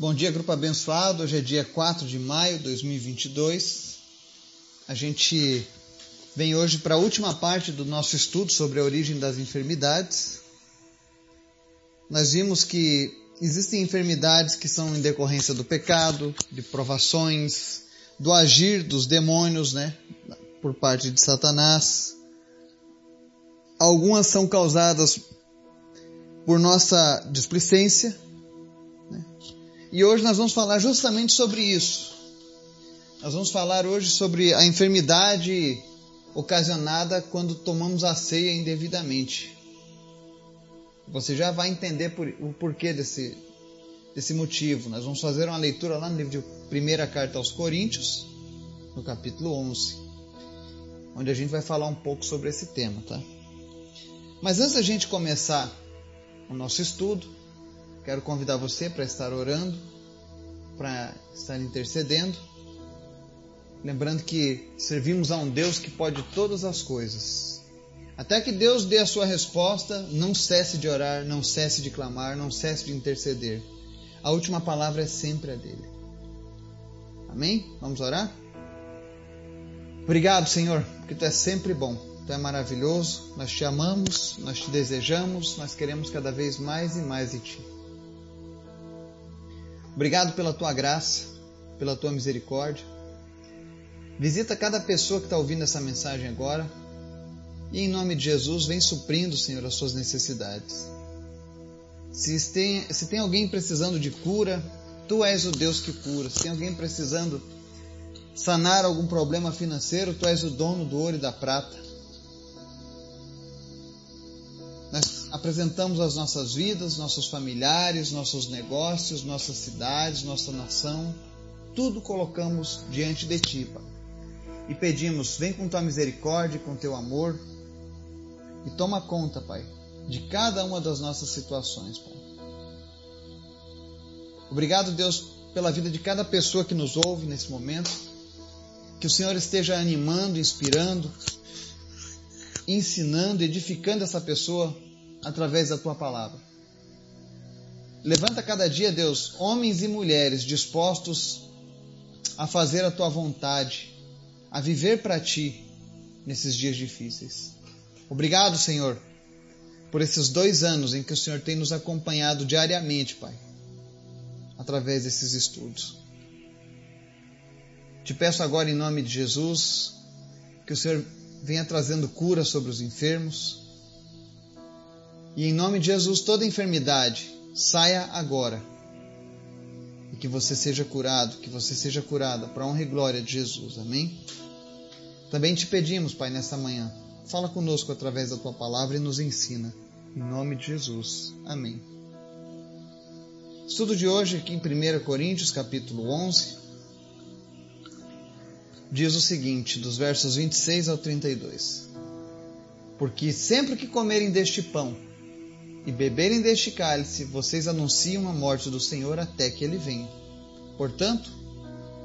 Bom dia, grupo abençoado. Hoje é dia 4 de maio de 2022. A gente vem hoje para a última parte do nosso estudo sobre a origem das enfermidades. Nós vimos que existem enfermidades que são em decorrência do pecado, de provações, do agir dos demônios, né, por parte de Satanás. Algumas são causadas por nossa displicência, e hoje nós vamos falar justamente sobre isso. Nós vamos falar hoje sobre a enfermidade ocasionada quando tomamos a ceia indevidamente. Você já vai entender por, o porquê desse, desse motivo. Nós vamos fazer uma leitura lá no livro de Primeira Carta aos Coríntios, no capítulo 11, onde a gente vai falar um pouco sobre esse tema, tá? Mas antes da gente começar o nosso estudo, Quero convidar você para estar orando, para estar intercedendo. Lembrando que servimos a um Deus que pode todas as coisas. Até que Deus dê a sua resposta, não cesse de orar, não cesse de clamar, não cesse de interceder. A última palavra é sempre a dele. Amém? Vamos orar? Obrigado, Senhor, porque tu é sempre bom, tu é maravilhoso, nós te amamos, nós te desejamos, nós queremos cada vez mais e mais de ti. Obrigado pela tua graça, pela tua misericórdia. Visita cada pessoa que está ouvindo essa mensagem agora e, em nome de Jesus, vem suprindo, Senhor, as suas necessidades. Se tem, se tem alguém precisando de cura, tu és o Deus que cura. Se tem alguém precisando sanar algum problema financeiro, tu és o dono do ouro e da prata. Apresentamos as nossas vidas, nossos familiares, nossos negócios, nossas cidades, nossa nação, tudo colocamos diante de Ti, Pai. E pedimos, vem com Tua misericórdia, com Teu amor e toma conta, Pai, de cada uma das nossas situações, Pai. Obrigado, Deus, pela vida de cada pessoa que nos ouve nesse momento. Que o Senhor esteja animando, inspirando, ensinando, edificando essa pessoa através da tua palavra. Levanta cada dia, Deus, homens e mulheres dispostos a fazer a tua vontade, a viver para ti nesses dias difíceis. Obrigado, Senhor, por esses dois anos em que o Senhor tem nos acompanhado diariamente, Pai, através desses estudos. Te peço agora, em nome de Jesus, que o Senhor venha trazendo cura sobre os enfermos. E em nome de Jesus, toda enfermidade saia agora. E que você seja curado, que você seja curada para honra e glória de Jesus. Amém? Também te pedimos, Pai, nesta manhã, fala conosco através da tua palavra e nos ensina. Em nome de Jesus. Amém. Estudo de hoje aqui em 1 Coríntios, capítulo 11, diz o seguinte, dos versos 26 ao 32. Porque sempre que comerem deste pão e beberem deste cálice, vocês anunciam a morte do Senhor até que ele venha. Portanto,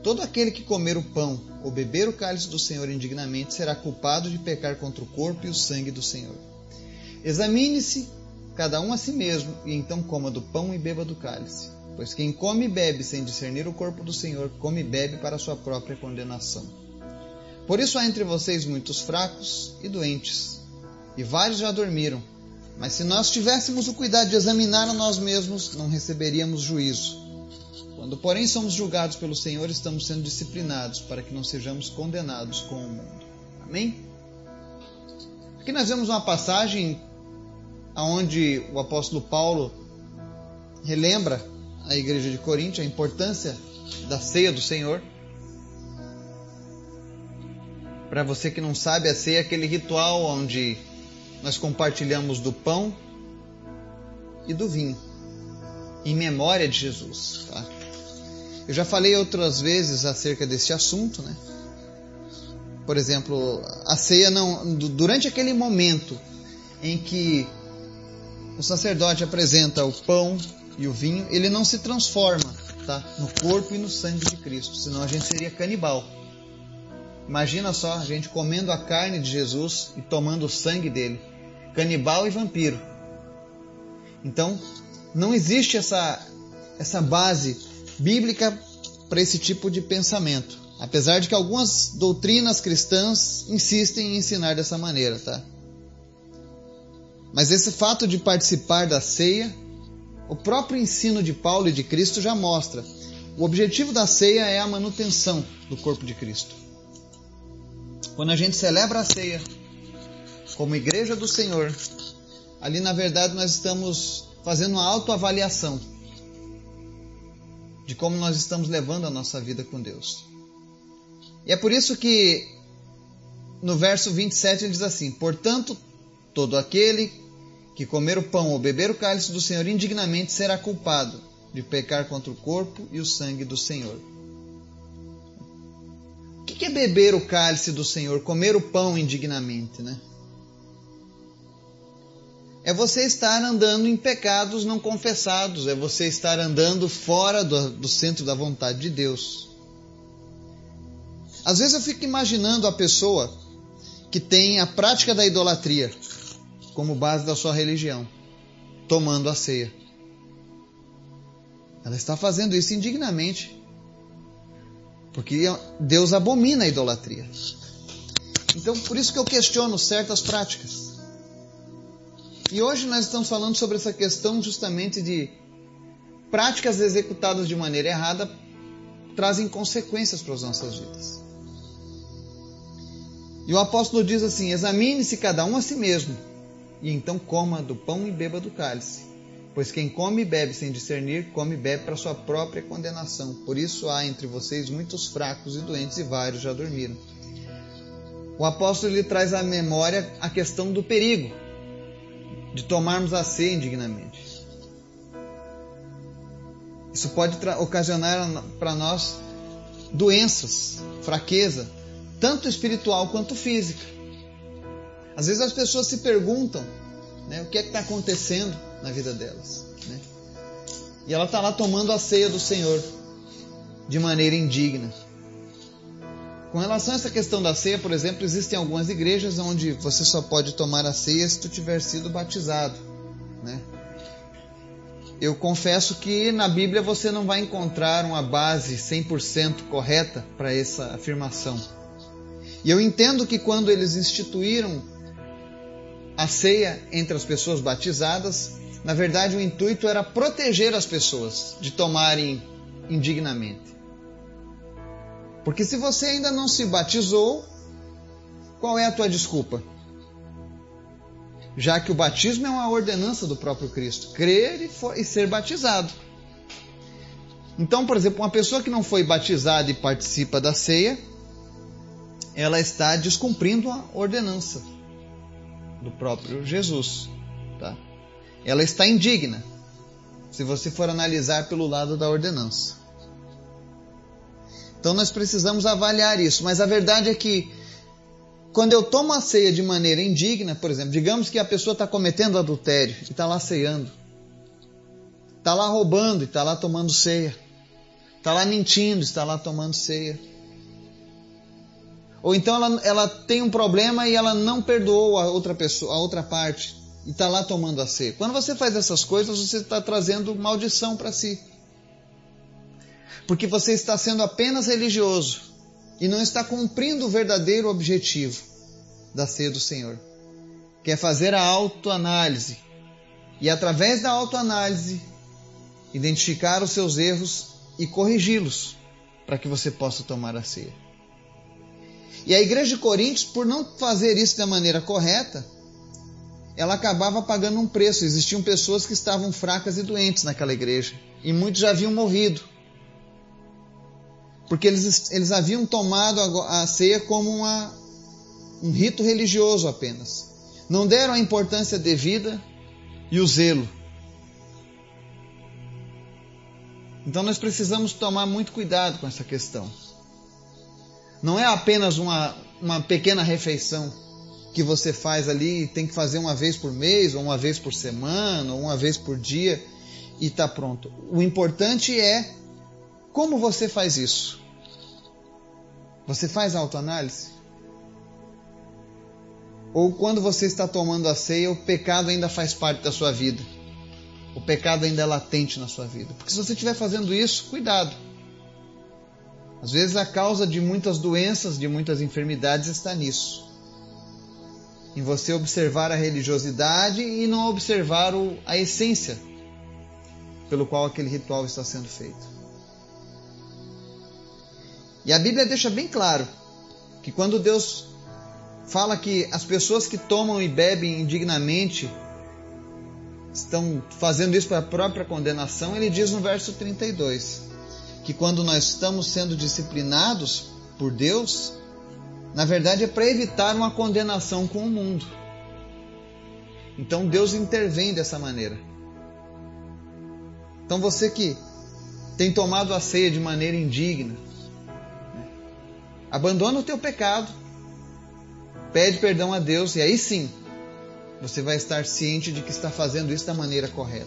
todo aquele que comer o pão ou beber o cálice do Senhor indignamente será culpado de pecar contra o corpo e o sangue do Senhor. Examine-se cada um a si mesmo, e então coma do pão e beba do cálice. Pois quem come e bebe sem discernir o corpo do Senhor, come e bebe para sua própria condenação. Por isso há entre vocês muitos fracos e doentes, e vários já dormiram. Mas se nós tivéssemos o cuidado de examinar a nós mesmos, não receberíamos juízo. Quando, porém, somos julgados pelo Senhor, estamos sendo disciplinados para que não sejamos condenados com o mundo. Amém? Aqui nós vemos uma passagem onde o apóstolo Paulo relembra a igreja de Corinto a importância da ceia do Senhor. Para você que não sabe, a ceia é aquele ritual onde nós compartilhamos do pão e do vinho, em memória de Jesus. Tá? Eu já falei outras vezes acerca desse assunto, né? Por exemplo, a ceia não. Durante aquele momento em que o sacerdote apresenta o pão e o vinho, ele não se transforma tá? no corpo e no sangue de Cristo, senão a gente seria canibal. Imagina só a gente comendo a carne de Jesus e tomando o sangue dele canibal e vampiro. Então, não existe essa, essa base bíblica para esse tipo de pensamento. Apesar de que algumas doutrinas cristãs insistem em ensinar dessa maneira, tá? Mas esse fato de participar da ceia, o próprio ensino de Paulo e de Cristo já mostra. O objetivo da ceia é a manutenção do corpo de Cristo. Quando a gente celebra a ceia como igreja do Senhor, ali na verdade nós estamos fazendo uma autoavaliação de como nós estamos levando a nossa vida com Deus. E é por isso que no verso 27 ele diz assim: Portanto, todo aquele que comer o pão ou beber o cálice do Senhor indignamente será culpado de pecar contra o corpo e o sangue do Senhor. O que é beber o cálice do Senhor, comer o pão indignamente, né? É você estar andando em pecados não confessados, é você estar andando fora do, do, centro da vontade de Deus. Às vezes eu fico imaginando a pessoa que tem a prática da idolatria como base da sua religião, tomando a ceia. Ela está fazendo isso indignamente, porque Deus abomina a idolatria. Então, por isso que eu questiono certas práticas. E hoje nós estamos falando sobre essa questão justamente de práticas executadas de maneira errada trazem consequências para as nossas vidas. E o apóstolo diz assim: examine-se cada um a si mesmo, e então coma do pão e beba do cálice. Pois quem come e bebe sem discernir, come e bebe para sua própria condenação. Por isso há entre vocês muitos fracos e doentes, e vários já dormiram. O apóstolo ele traz à memória a questão do perigo de tomarmos a ceia indignamente. Isso pode ocasionar para nós doenças, fraqueza, tanto espiritual quanto física. Às vezes as pessoas se perguntam né, o que é que está acontecendo na vida delas. Né? E ela está lá tomando a ceia do Senhor de maneira indigna. Com relação a essa questão da ceia, por exemplo, existem algumas igrejas onde você só pode tomar a ceia se tu tiver sido batizado, né? Eu confesso que na Bíblia você não vai encontrar uma base 100% correta para essa afirmação. E eu entendo que quando eles instituíram a ceia entre as pessoas batizadas, na verdade o intuito era proteger as pessoas de tomarem indignamente. Porque se você ainda não se batizou, qual é a tua desculpa? Já que o batismo é uma ordenança do próprio Cristo, crer e, for, e ser batizado. Então, por exemplo, uma pessoa que não foi batizada e participa da ceia, ela está descumprindo a ordenança do próprio Jesus. Tá? Ela está indigna, se você for analisar pelo lado da ordenança. Então nós precisamos avaliar isso. Mas a verdade é que quando eu tomo a ceia de maneira indigna, por exemplo, digamos que a pessoa está cometendo adultério e está lá ceando, está lá roubando e está lá tomando ceia, está lá mentindo e está lá tomando ceia. Ou então ela, ela tem um problema e ela não perdoou a outra pessoa, a outra parte, e está lá tomando a ceia. Quando você faz essas coisas, você está trazendo maldição para si porque você está sendo apenas religioso e não está cumprindo o verdadeiro objetivo da ceia do Senhor, que é fazer a autoanálise e, através da autoanálise, identificar os seus erros e corrigi-los para que você possa tomar a ceia. E a igreja de Coríntios, por não fazer isso da maneira correta, ela acabava pagando um preço. Existiam pessoas que estavam fracas e doentes naquela igreja, e muitos já haviam morrido porque eles, eles haviam tomado a, a ceia como uma, um rito religioso apenas. Não deram a importância devida e o zelo. Então nós precisamos tomar muito cuidado com essa questão. Não é apenas uma, uma pequena refeição que você faz ali e tem que fazer uma vez por mês, ou uma vez por semana, ou uma vez por dia e está pronto. O importante é como você faz isso? Você faz autoanálise? Ou quando você está tomando a ceia, o pecado ainda faz parte da sua vida? o pecado ainda é latente na sua vida. Porque se você estiver fazendo isso, cuidado. Às vezes a causa de muitas doenças, de muitas enfermidades está nisso. Em você observar a religiosidade e não observar a essência pelo qual aquele ritual está sendo feito. E a Bíblia deixa bem claro que quando Deus fala que as pessoas que tomam e bebem indignamente estão fazendo isso para a própria condenação, ele diz no verso 32 que quando nós estamos sendo disciplinados por Deus, na verdade é para evitar uma condenação com o mundo. Então Deus intervém dessa maneira. Então você que tem tomado a ceia de maneira indigna? Abandona o teu pecado, pede perdão a Deus e aí sim você vai estar ciente de que está fazendo isso da maneira correta.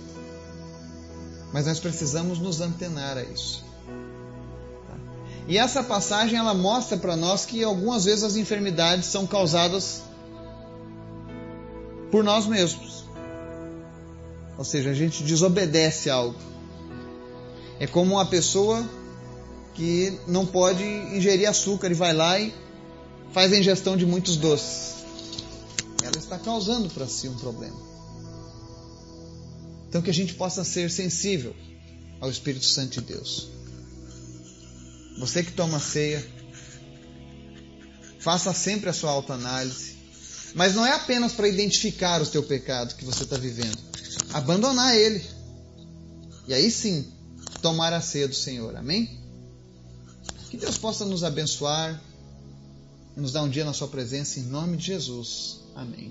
Mas nós precisamos nos antenar a isso. Tá? E essa passagem ela mostra para nós que algumas vezes as enfermidades são causadas por nós mesmos. Ou seja, a gente desobedece algo. É como uma pessoa que não pode ingerir açúcar e vai lá e faz a ingestão de muitos doces ela está causando para si um problema. Então que a gente possa ser sensível ao Espírito Santo de Deus. Você que toma ceia, faça sempre a sua autoanálise. Mas não é apenas para identificar o teu pecado que você está vivendo. Abandonar ele. E aí sim, tomar a ceia do Senhor. Amém? Que Deus possa nos abençoar, nos dar um dia na sua presença, em nome de Jesus. Amém.